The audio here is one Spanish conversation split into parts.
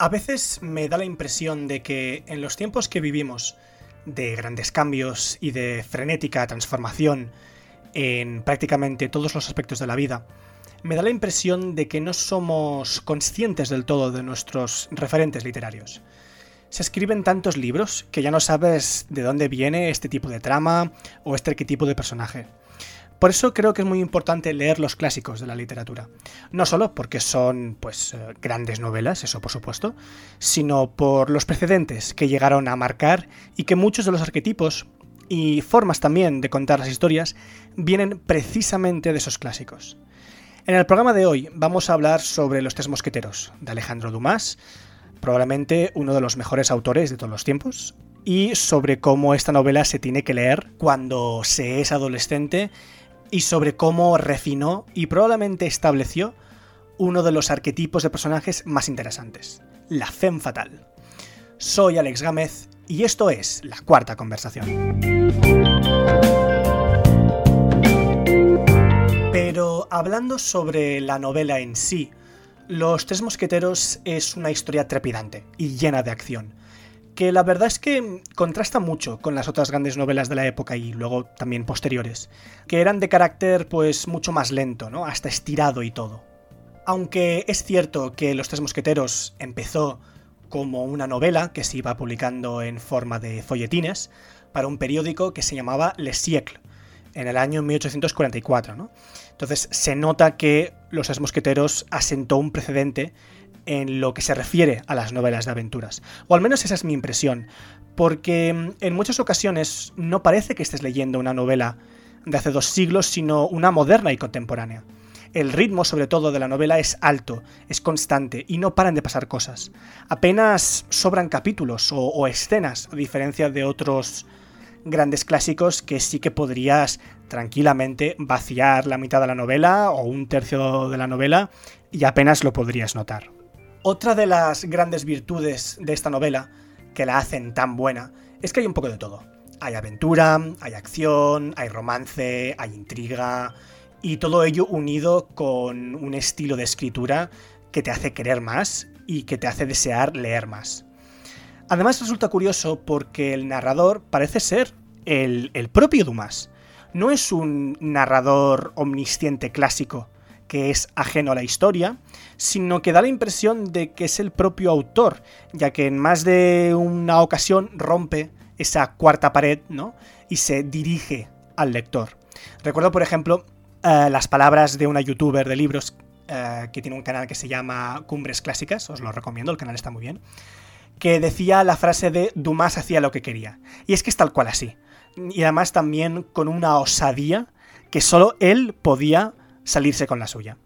A veces me da la impresión de que en los tiempos que vivimos, de grandes cambios y de frenética transformación en prácticamente todos los aspectos de la vida, me da la impresión de que no somos conscientes del todo de nuestros referentes literarios. Se escriben tantos libros que ya no sabes de dónde viene este tipo de trama o este arquetipo de personaje. Por eso creo que es muy importante leer los clásicos de la literatura. No solo porque son, pues, eh, grandes novelas, eso por supuesto, sino por los precedentes que llegaron a marcar y que muchos de los arquetipos y formas también de contar las historias vienen precisamente de esos clásicos. En el programa de hoy vamos a hablar sobre Los Tres Mosqueteros, de Alejandro Dumas, probablemente uno de los mejores autores de todos los tiempos, y sobre cómo esta novela se tiene que leer cuando se es adolescente y sobre cómo refinó y probablemente estableció uno de los arquetipos de personajes más interesantes, la femme fatal. Soy Alex Gámez y esto es la cuarta conversación. Pero hablando sobre la novela en sí, Los Tres Mosqueteros es una historia trepidante y llena de acción que la verdad es que contrasta mucho con las otras grandes novelas de la época y luego también posteriores, que eran de carácter pues mucho más lento, ¿no? Hasta estirado y todo. Aunque es cierto que Los Tres Mosqueteros empezó como una novela que se iba publicando en forma de folletines para un periódico que se llamaba Le Siècle, en el año 1844, ¿no? Entonces se nota que Los Tres Mosqueteros asentó un precedente en lo que se refiere a las novelas de aventuras. O al menos esa es mi impresión, porque mm, en muchas ocasiones no parece que estés leyendo una novela de hace dos siglos, sino una moderna y contemporánea. El ritmo, sobre todo, de la novela es alto, es constante y no paran de pasar cosas. Apenas sobran capítulos o, o escenas, a diferencia de otros grandes clásicos que sí que podrías tranquilamente vaciar la mitad de la novela o un tercio de la novela y apenas lo podrías notar. Otra de las grandes virtudes de esta novela, que la hacen tan buena, es que hay un poco de todo. Hay aventura, hay acción, hay romance, hay intriga, y todo ello unido con un estilo de escritura que te hace querer más y que te hace desear leer más. Además resulta curioso porque el narrador parece ser el, el propio Dumas. No es un narrador omnisciente clásico, que es ajeno a la historia, sino que da la impresión de que es el propio autor, ya que en más de una ocasión rompe esa cuarta pared, ¿no? Y se dirige al lector. Recuerdo, por ejemplo, eh, las palabras de una youtuber de libros eh, que tiene un canal que se llama Cumbres Clásicas, os lo recomiendo, el canal está muy bien, que decía la frase de Dumas hacía lo que quería. Y es que es tal cual así. Y además también con una osadía que solo él podía salirse con la suya.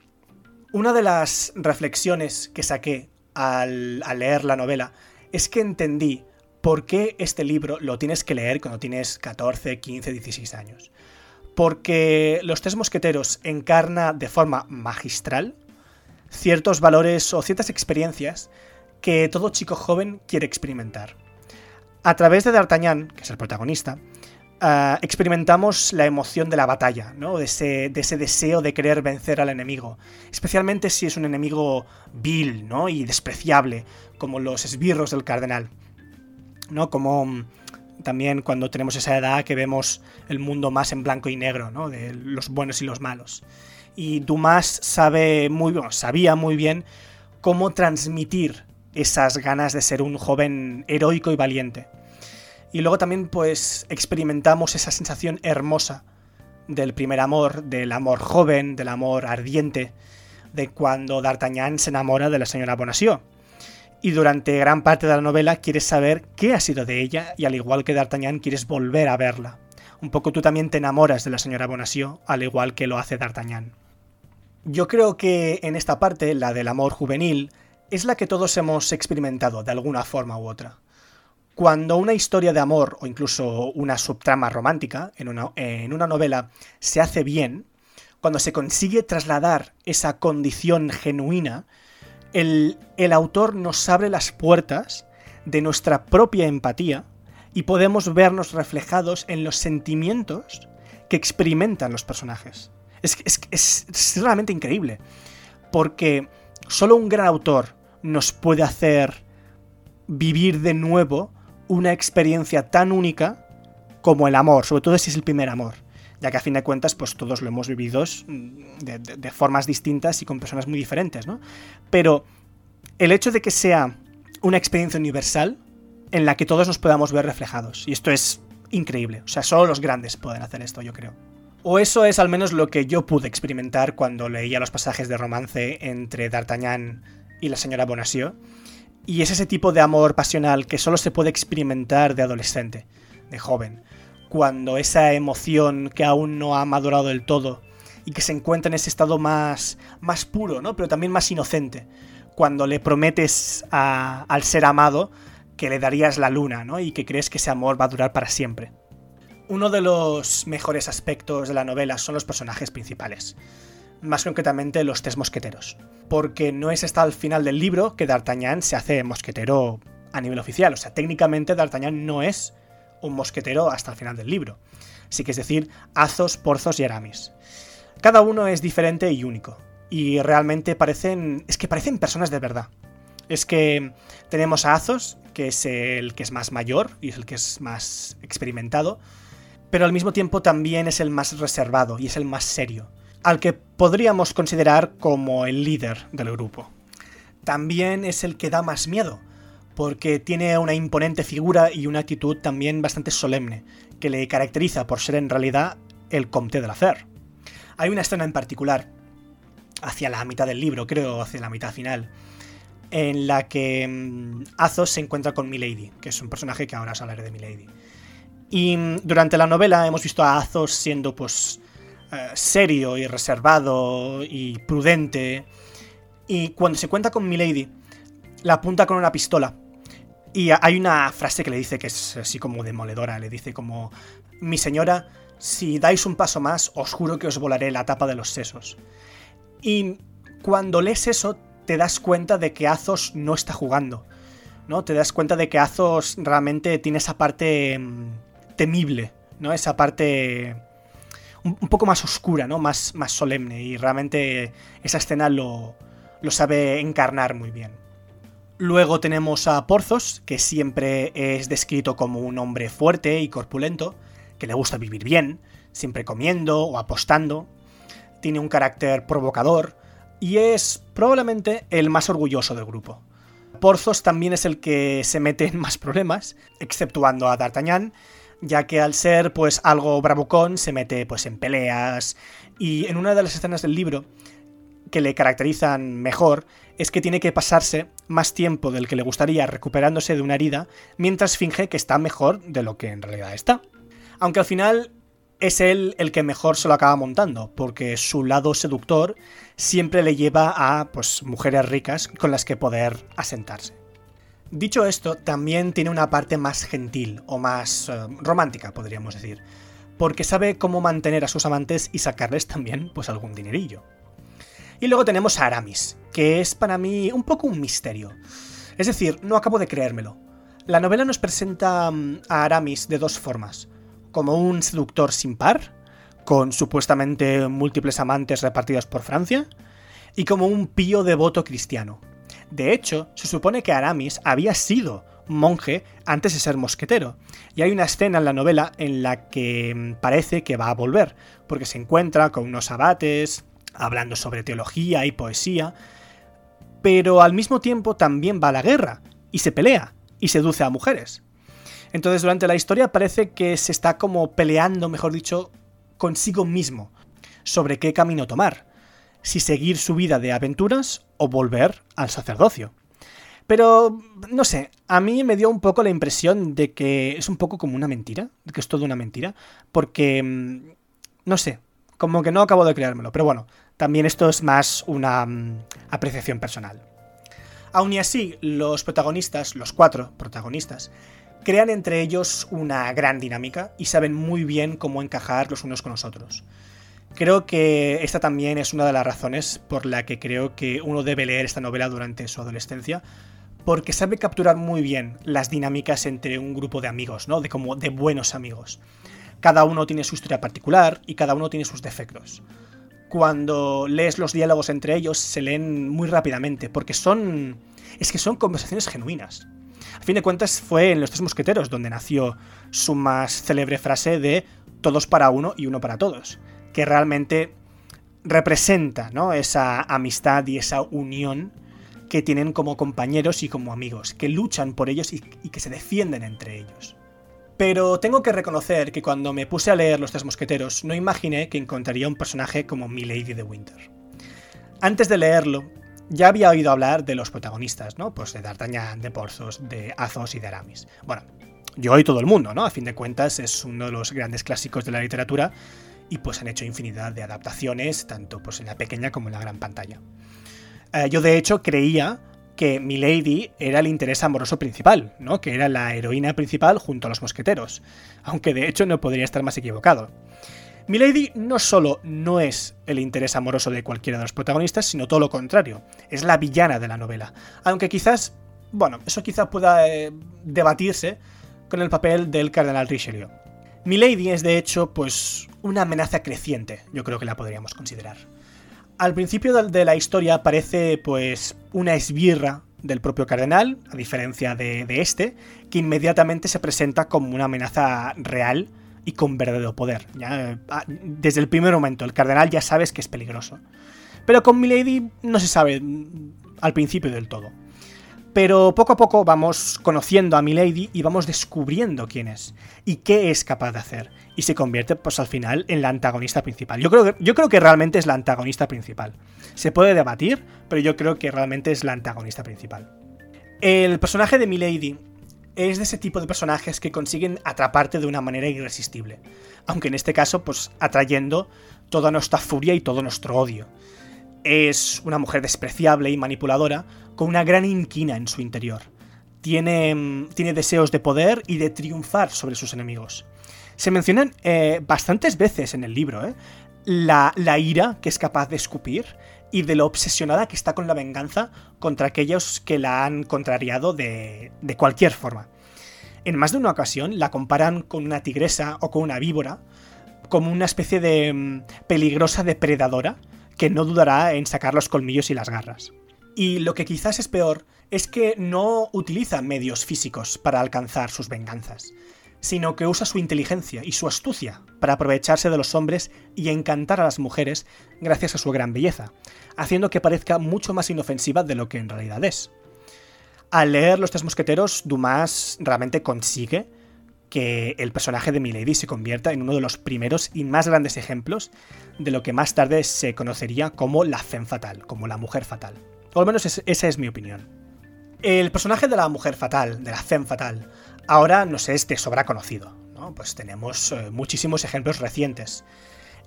Una de las reflexiones que saqué al, leer la novela es que entendí por qué este libro lo tienes que leer cuando tienes 14, 15, 16 años. Porque Los Tres Mosqueteros encarna de forma magistral ciertos valores o ciertas experiencias que todo chico joven quiere experimentar. A través de D'Artagnan, que es el protagonista, Ah, experimentamos la emoción de la batalla, ¿no? de, ese, deseo de querer vencer al enemigo, especialmente si es un enemigo vil ¿no? y despreciable, como los esbirros del cardenal. ¿no? Como mm, también cuando tenemos esa edad que vemos el mundo más en blanco y negro, ¿no? de los buenos y los malos. Y Dumas sabe muy, sabía muy bien cómo transmitir esas ganas de ser un joven heroico y valiente. Y luego también pues experimentamos esa sensación hermosa del primer amor, del amor joven, del amor ardiente, de cuando D'Artagnan se enamora de la señora Bonacieux. Y durante gran parte de la novela quieres saber qué ha sido de ella y al igual que D'Artagnan quieres volver a verla. Un poco tú también te enamoras de la señora Bonacieux, al igual que lo hace D'Artagnan. Yo creo que en esta parte, la del amor juvenil, es la que todos hemos experimentado de alguna forma u otra. Cuando una historia de amor o incluso una subtrama romántica en una, en una novela se hace bien, cuando se consigue trasladar esa condición genuina, el, el, autor nos abre las puertas de nuestra propia empatía y podemos vernos reflejados en los sentimientos que experimentan los personajes. Es, es, es realmente increíble, porque solo un gran autor nos puede hacer vivir de nuevo una experiencia tan única como el amor, sobre todo si es el primer amor, ya que a fin de cuentas pues todos lo hemos vivido mm, de, formas distintas y con personas muy diferentes, ¿no? Pero el hecho de que sea una experiencia universal en la que todos nos podamos ver reflejados, y esto es increíble, o sea, solo los grandes pueden hacer esto, yo creo. O eso es al menos lo que yo pude experimentar cuando leía los pasajes de romance entre D'Artagnan y la señora Bonacieux, y es ese tipo de amor pasional que solo se puede experimentar de adolescente, de joven, cuando esa emoción que aún no ha madurado del todo y que se encuentra en ese estado más, más puro, ¿no? pero también más inocente, cuando le prometes al ser amado que le darías la luna ¿no? y que crees que ese amor va a durar para siempre. Uno de los mejores aspectos de la novela son los personajes principales más concretamente los tres mosqueteros. Porque no es hasta el final del libro que D'Artagnan se hace mosquetero a nivel oficial. O sea, técnicamente D'Artagnan no es un mosquetero hasta el final del libro. Sí que es decir, Azos, Porzos y Aramis. Cada uno es diferente y único. Y realmente parecen. Es que parecen personas de verdad. Es que tenemos a Azos, que es el que es más mayor y es el que es más experimentado. Pero al mismo tiempo también es el más reservado y es el más serio al que podríamos considerar como el líder del grupo. También es el que da más miedo, porque tiene una imponente figura y una actitud también bastante solemne, que le caracteriza por ser en realidad el Comte de la. Hay una escena en particular, hacia la mitad del libro, creo, hacia la mitad final, en la que mm, Athos se encuentra con Milady, que es un personaje que ahora os hablaré de Milady. Y mm, durante la novela hemos visto a Athos siendo pues serio y reservado y prudente. Y cuando se cuenta con Milady, la apunta con una pistola. Y hay una frase que le dice que es así como demoledora. Le dice como, mi señora, si dais un paso más, os juro que os volaré la tapa de los sesos. Y cuando lees eso, te das cuenta de que Azos no está jugando. ¿no? Te das cuenta de que Azos realmente tiene esa parte mm, temible, ¿no? Esa parte un, poco más oscura, ¿no? Más, más solemne. Y realmente esa escena lo, lo sabe encarnar muy bien. Luego tenemos a Porzos, que siempre es descrito como un hombre fuerte y corpulento, que le gusta vivir bien, siempre comiendo o apostando. Tiene un carácter provocador y es probablemente el más orgulloso del grupo. Porzos también es el que se mete en más problemas, exceptuando a D'Artagnan, ya que al ser pues algo bravucón se mete pues en peleas y en una de las escenas del libro que le caracterizan mejor es que tiene que pasarse más tiempo del que le gustaría recuperándose de una herida mientras finge que está mejor de lo que en realidad está. Aunque al final es él el que mejor se lo acaba montando, porque su lado seductor siempre le lleva a pues mujeres ricas con las que poder asentarse. Dicho esto, también tiene una parte más gentil o más eh, romántica, podríamos decir, porque sabe cómo mantener a sus amantes y sacarles también pues algún dinerillo. Y luego tenemos a Aramis, que es para mí un poco un misterio. Es decir, no acabo de creérmelo. La novela nos presenta mm, a Aramis de dos formas, como un seductor sin par, con supuestamente múltiples amantes repartidos por Francia, y como un pío devoto cristiano, de hecho, se supone que Aramis había sido monje antes de ser mosquetero, y hay una escena en la novela en la que mm, parece que va a volver, porque se encuentra con unos abates, hablando sobre teología y poesía, pero al mismo tiempo también va a la guerra, y se pelea, y seduce a mujeres. Entonces durante la historia parece que se está como peleando, mejor dicho, consigo mismo, sobre qué camino tomar si seguir su vida de aventuras o volver al sacerdocio. Pero, no sé, a mí me dio un poco la impresión de que es un poco como una mentira, de que es todo una mentira, porque, mm, no sé, como que no acabo de creármelo, pero bueno, también esto es más una mm, apreciación personal. Aun y así, los protagonistas, los cuatro protagonistas, crean entre ellos una gran dinámica y saben muy bien cómo encajar los unos con los otros. Creo que esta también es una de las razones por la que creo que uno debe leer esta novela durante su adolescencia, porque sabe capturar muy bien las dinámicas entre un grupo de amigos, ¿no? De como de buenos amigos. Cada uno tiene su historia particular y cada uno tiene sus defectos. cuando lees los diálogos entre ellos se leen muy rápidamente, porque son... es que son conversaciones genuinas. A fin de cuentas fue en Los Tres Mosqueteros donde nació su más célebre frase de todos para uno y uno para todos, que realmente representa ¿no? esa amistad y esa unión que tienen como compañeros y como amigos, que luchan por ellos y, que se defienden entre ellos. Pero tengo que reconocer que cuando me puse a leer Los Tres Mosqueteros no imaginé que encontraría un personaje como Milady de Winter. Antes de leerlo, ya había oído hablar de los protagonistas, ¿no? Pues de D'Artagnan, de Porthos, de Athos y de Aramis. Bueno, yo y todo el mundo, ¿no? A fin de cuentas es uno de los grandes clásicos de la literatura y pues han hecho infinidad de adaptaciones, tanto pues en la pequeña como en la gran pantalla. Eh, yo de hecho creía que Milady era el interés amoroso principal, ¿no? Que era la heroína principal junto a los mosqueteros, aunque de hecho no podría estar más equivocado. Milady no solo no es el interés amoroso de cualquiera de los protagonistas, sino todo lo contrario, es la villana de la novela, aunque quizás, bueno, eso quizás pueda eh, debatirse con el papel del cardenal Richelieu. Milady es de hecho pues una amenaza creciente, yo creo que la podríamos considerar. Al principio de la historia parece pues una esbirra del propio cardenal, a diferencia de, este, que inmediatamente se presenta como una amenaza real y con verdadero poder. Ah, desde el primer momento, el cardenal ya sabes que es peligroso. Pero con Milady no se sabe al principio del todo. Pero poco a poco vamos conociendo a Milady y vamos descubriendo quién es y qué es capaz de hacer. Y se convierte, pues al final, en la antagonista principal. Yo creo, que, yo creo que realmente es la antagonista principal. Se puede debatir, pero yo creo que realmente es la antagonista principal. El personaje de Milady es de ese tipo de personajes que consiguen atraparte de una manera irresistible. Aunque en este caso, pues atrayendo toda nuestra furia y todo nuestro odio. Es una mujer despreciable y manipuladora, con una gran inquina en su interior. Tiene, mm, tiene deseos de poder y de triunfar sobre sus enemigos. Se mencionan eh, bastantes veces en el libro ¿eh? la, la ira que es capaz de escupir y de lo obsesionada que está con la venganza contra aquellos que la han contrariado de, de, cualquier forma. En más de una ocasión la comparan con una tigresa o con una víbora, como una especie de mm, peligrosa depredadora que no dudará en sacar los colmillos y las garras. Y lo que quizás es peor es que no utiliza medios físicos para alcanzar sus venganzas, sino que usa su inteligencia y su astucia para aprovecharse de los hombres y encantar a las mujeres gracias a su gran belleza, haciendo que parezca mucho más inofensiva de lo que en realidad es. Al leer Los Tres Mosqueteros, Dumas realmente consigue que el personaje de Milady se convierta en uno de los primeros y más grandes ejemplos de lo que más tarde se conocería como la femme fatal, como la mujer fatal. O al menos esa es mi opinión. El personaje de la mujer fatal, de la femme fatal, ahora nos es de sobra conocido. ¿no? Pues tenemos eh, muchísimos ejemplos recientes.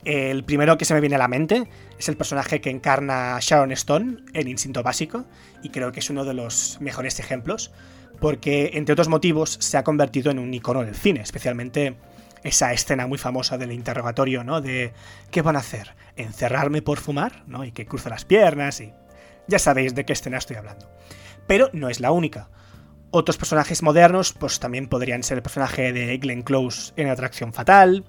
El primero que se me viene a la mente es el personaje que encarna Sharon Stone en Instinto Básico, y creo que es uno de los mejores ejemplos, porque entre otros motivos se ha convertido en un icono del cine, especialmente esa escena muy famosa del interrogatorio, ¿no? De ¿qué van a hacer? ¿Encerrarme por fumar? ¿no? Y que cruza las piernas y ya sabéis de qué escena estoy hablando. Pero no es la única. Otros personajes modernos, pues también podrían ser el personaje de Glenn Close en Atracción Fatal,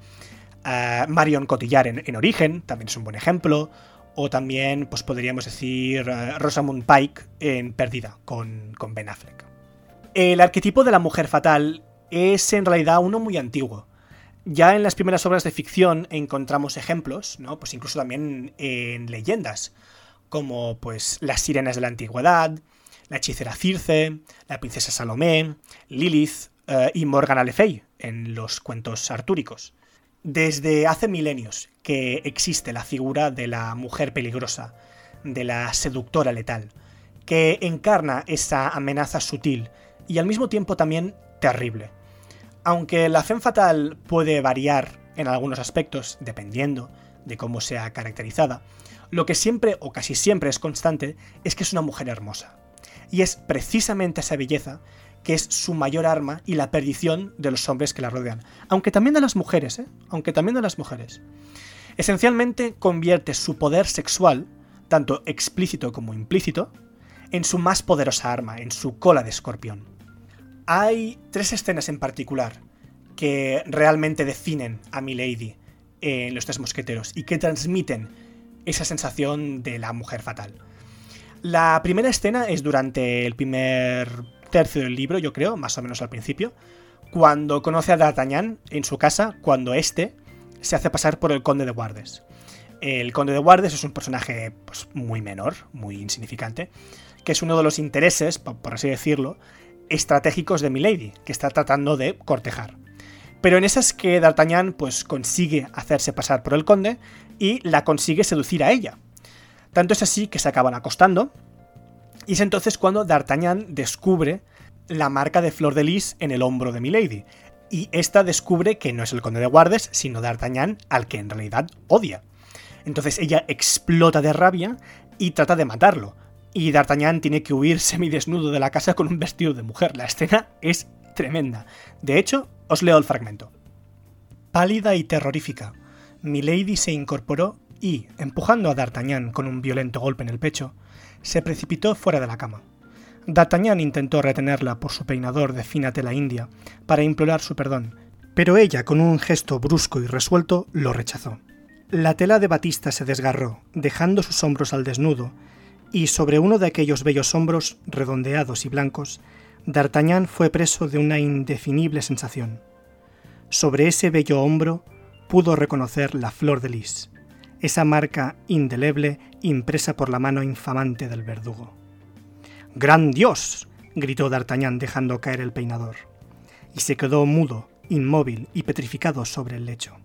Marion Cotillard en, Origen, también es un buen ejemplo, o también, pues podríamos decir, Rosamund Pike en Perdida, con Ben Affleck. El arquetipo de la mujer fatal es en realidad uno muy antiguo. Ya en las primeras obras de ficción encontramos ejemplos, ¿no? Pues incluso también en leyendas como pues las sirenas de la antigüedad, la hechicera Circe, la princesa Salomé, Lilith eh, y Morgana Le Fay en los cuentos artúricos. Desde hace milenios que existe la figura de la mujer peligrosa, de la seductora letal, que encarna esa amenaza sutil y al mismo tiempo también terrible. Aunque la femme fatal puede variar en algunos aspectos, dependiendo de cómo sea caracterizada, lo que siempre o casi siempre es constante es que es una mujer hermosa. Y es precisamente esa belleza que es su mayor arma y la perdición de los hombres que la rodean. Aunque también de las mujeres, ¿eh? Aunque también de las mujeres. Esencialmente convierte su poder sexual, tanto explícito como implícito, en su más poderosa arma, en su cola de escorpión. Hay tres escenas en particular que realmente definen a Milady en Los Tres Mosqueteros y que transmiten esa sensación de la mujer fatal. La primera escena es durante el primer tercio del libro, yo creo, más o menos al principio, cuando conoce a D'Artagnan en su casa, cuando éste se hace pasar por el conde de Guardes. El conde de Guardes es un personaje pues, muy menor, muy insignificante, que es uno de los intereses, por así decirlo, estratégicos de Milady, que está tratando de cortejar. Pero en esas que D'Artagnan pues consigue hacerse pasar por el conde y la consigue seducir a ella. Tanto es así que se acaban acostando, y es entonces cuando D'Artagnan descubre la marca de Flor de Lis en el hombro de Milady, y esta descubre que no es el conde de Guardes, sino D'Artagnan, al que en realidad odia. Entonces ella explota de rabia y trata de matarlo, y D'Artagnan tiene que huir semidesnudo de la casa con un vestido de mujer. La escena es tremenda. De hecho, os leo el fragmento. Pálida y terrorífica, Milady se incorporó y, empujando a D'Artagnan con un violento golpe en el pecho, se precipitó fuera de la cama. D'Artagnan intentó retenerla por su peinador de fina tela india para implorar su perdón, pero ella, con un gesto brusco y resuelto, lo rechazó. La tela de batista se desgarró, dejando sus hombros al desnudo, y sobre uno de aquellos bellos hombros, redondeados y blancos, D'Artagnan fue preso de una indefinible sensación. Sobre ese bello hombro pudo reconocer la flor de lis, esa marca indeleble impresa por la mano infamante del verdugo. ¡Gran Dios! gritó D'Artagnan dejando caer el peinador, y se quedó mudo, inmóvil y petrificado sobre el lecho.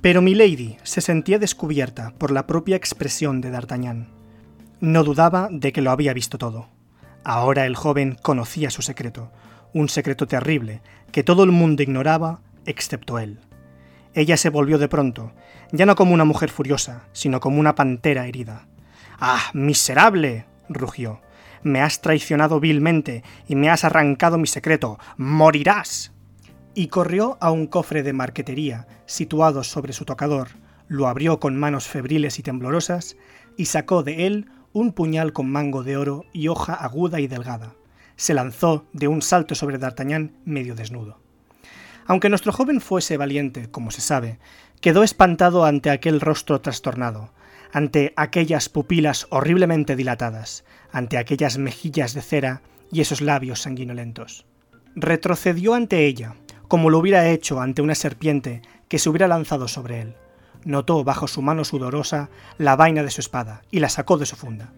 Pero Milady se sentía descubierta por la propia expresión de D'Artagnan no dudaba de que lo había visto todo. Ahora el joven conocía su secreto, un secreto terrible que todo el mundo ignoraba excepto él. Ella se volvió de pronto, ya no como una mujer furiosa, sino como una pantera herida. ¡Ah, miserable! rugió. Me has traicionado vilmente y me has arrancado mi secreto. ¡Morirás! Y corrió a un cofre de marquetería situado sobre su tocador, lo abrió con manos febriles y temblorosas y sacó de él un puñal con mango de oro y hoja aguda y delgada. Se lanzó de un salto sobre D'Artagnan medio desnudo. Aunque nuestro joven fuese valiente, como se sabe, quedó espantado ante aquel rostro trastornado, ante aquellas pupilas horriblemente dilatadas, ante aquellas mejillas de cera y esos labios sanguinolentos. Retrocedió ante ella, como lo hubiera hecho ante una serpiente que se hubiera lanzado sobre él notó bajo su mano sudorosa la vaina de su espada y la sacó de su funda.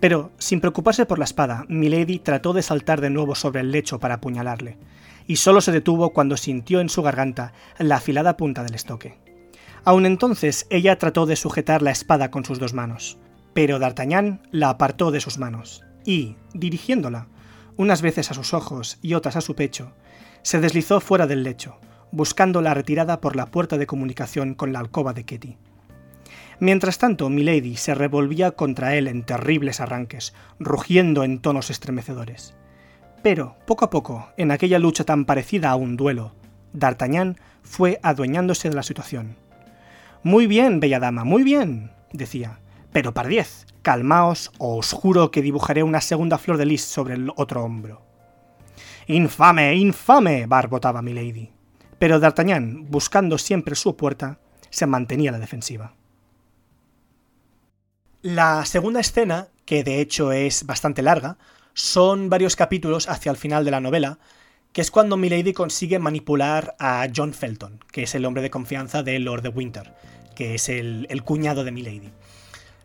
Pero, sin preocuparse por la espada, Milady trató de saltar de nuevo sobre el lecho para apuñalarle, y solo se detuvo cuando sintió en su garganta la afilada punta del estoque. Aun entonces ella trató de sujetar la espada con sus dos manos, pero D'Artagnan la apartó de sus manos, y, dirigiéndola, unas veces a sus ojos y otras a su pecho, se deslizó fuera del lecho, buscando la retirada por la puerta de comunicación con la alcoba de Ketty. Mientras tanto, Milady se revolvía contra él en terribles arranques, rugiendo en tonos estremecedores. Pero, poco a poco, en aquella lucha tan parecida a un duelo, D'Artagnan fue adueñándose de la situación. Muy bien, bella dama, muy bien, decía. Pero pardiez, calmaos o os juro que dibujaré una segunda flor de lis sobre el otro hombro. Infame, infame, barbotaba Milady pero D'Artagnan, buscando siempre su puerta, se mantenía la defensiva. La segunda escena, que de hecho es bastante larga, son varios capítulos hacia el final de la novela, que es cuando Milady consigue manipular a John Felton, que es el hombre de confianza de Lord de Winter, que es el cuñado de Milady.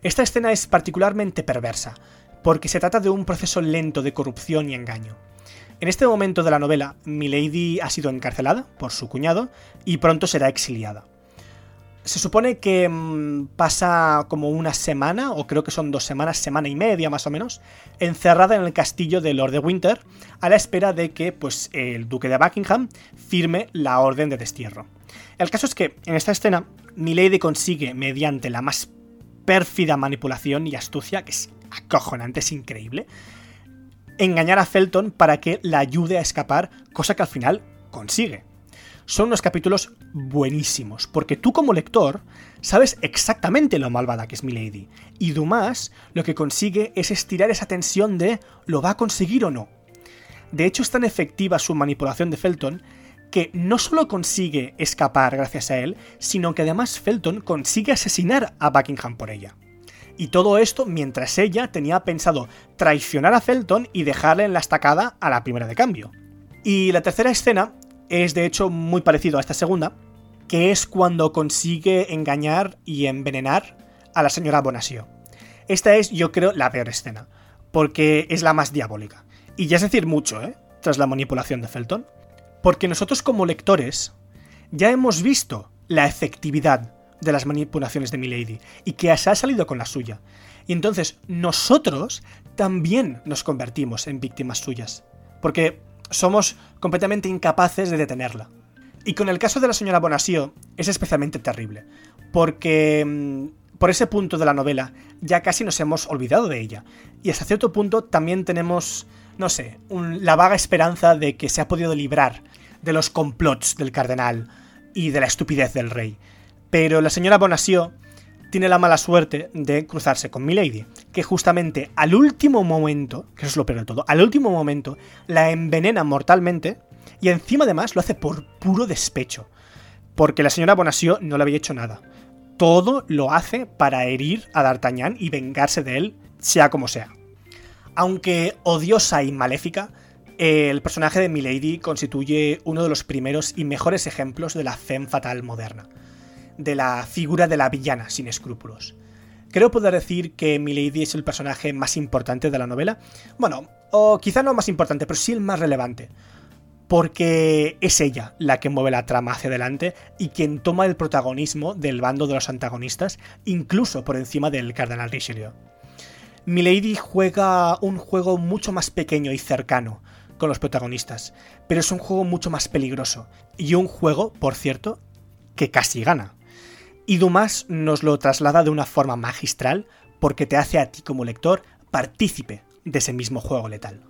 Esta escena es particularmente perversa, porque se trata de un proceso lento de corrupción y engaño. En este momento de la novela, Milady ha sido encarcelada por su cuñado y pronto será exiliada. Se supone que mm, pasa como una semana, o creo que son dos semanas, semana y media más o menos, encerrada en el castillo de Lord de Winter, a la espera de que pues, el duque de Buckingham firme la orden de destierro. El caso es que en esta escena, Milady consigue, mediante la más pérfida manipulación y astucia, que es acojonante, es increíble, engañar a Felton para que la ayude a escapar, cosa que al final consigue. Son unos capítulos buenísimos, porque tú como lector sabes exactamente lo malvada que es Milady, y Dumas lo que consigue es estirar esa tensión de ¿lo va a conseguir o no? De hecho es tan efectiva su manipulación de Felton que no solo consigue escapar gracias a él, sino que además Felton consigue asesinar a Buckingham por ella. Y todo esto mientras ella tenía pensado traicionar a Felton y dejarle en la estacada a la primera de cambio. Y la tercera escena es de hecho muy parecido a esta segunda, que es cuando consigue engañar y envenenar a la señora Bonacieux. Esta es, yo creo, la peor escena, porque es la más diabólica. Y ya es decir mucho, ¿eh? Tras la manipulación de Felton. Porque nosotros como lectores ya hemos visto la efectividad de las manipulaciones de Milady y que se ha salido con la suya. Y entonces nosotros también nos convertimos en víctimas suyas. Porque somos completamente incapaces de detenerla. Y con el caso de la señora Bonacieux es especialmente terrible, porque mm, por ese punto de la novela ya casi nos hemos olvidado de ella. Y hasta cierto punto también tenemos, no sé, la vaga esperanza de que se ha podido librar de los complots del cardenal y de la estupidez del rey. Pero la señora Bonacieux tiene la mala suerte de cruzarse con Milady, que justamente al último momento, que eso es lo peor de todo, al último momento la envenena mortalmente y encima además lo hace por puro despecho, porque la señora Bonacieux no le había hecho nada. Todo lo hace para herir a D'Artagnan y vengarse de él, sea como sea. Aunque odiosa y maléfica, el personaje de Milady constituye uno de los primeros y mejores ejemplos de la femme fatal moderna de la figura de la villana sin escrúpulos. Creo poder decir que Milady es el personaje más importante de la novela. Bueno, o quizá no más importante, pero sí el más relevante. Porque es ella la que mueve la trama hacia adelante y quien toma el protagonismo del bando de los antagonistas, incluso por encima del Cardenal Richelieu. Milady juega un juego mucho más pequeño y cercano con los protagonistas, pero es un juego mucho más peligroso. Y un juego, por cierto, que casi gana. Y Dumas nos lo traslada de una forma magistral porque te hace a ti como lector partícipe de ese mismo juego letal.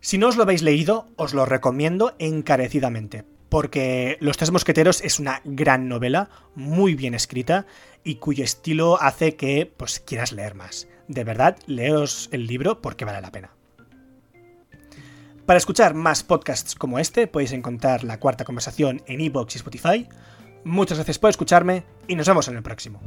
Si no os lo habéis leído, os lo recomiendo encarecidamente, porque Los Tres Mosqueteros es una gran novela, muy bien escrita, y cuyo estilo hace que pues, quieras leer más. De verdad, leeros el libro porque vale la pena. Para escuchar más podcasts como este, podéis encontrar la cuarta conversación en iVoox y Spotify, Muchas gracias por escucharme y nos vemos en el próximo.